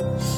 Yes.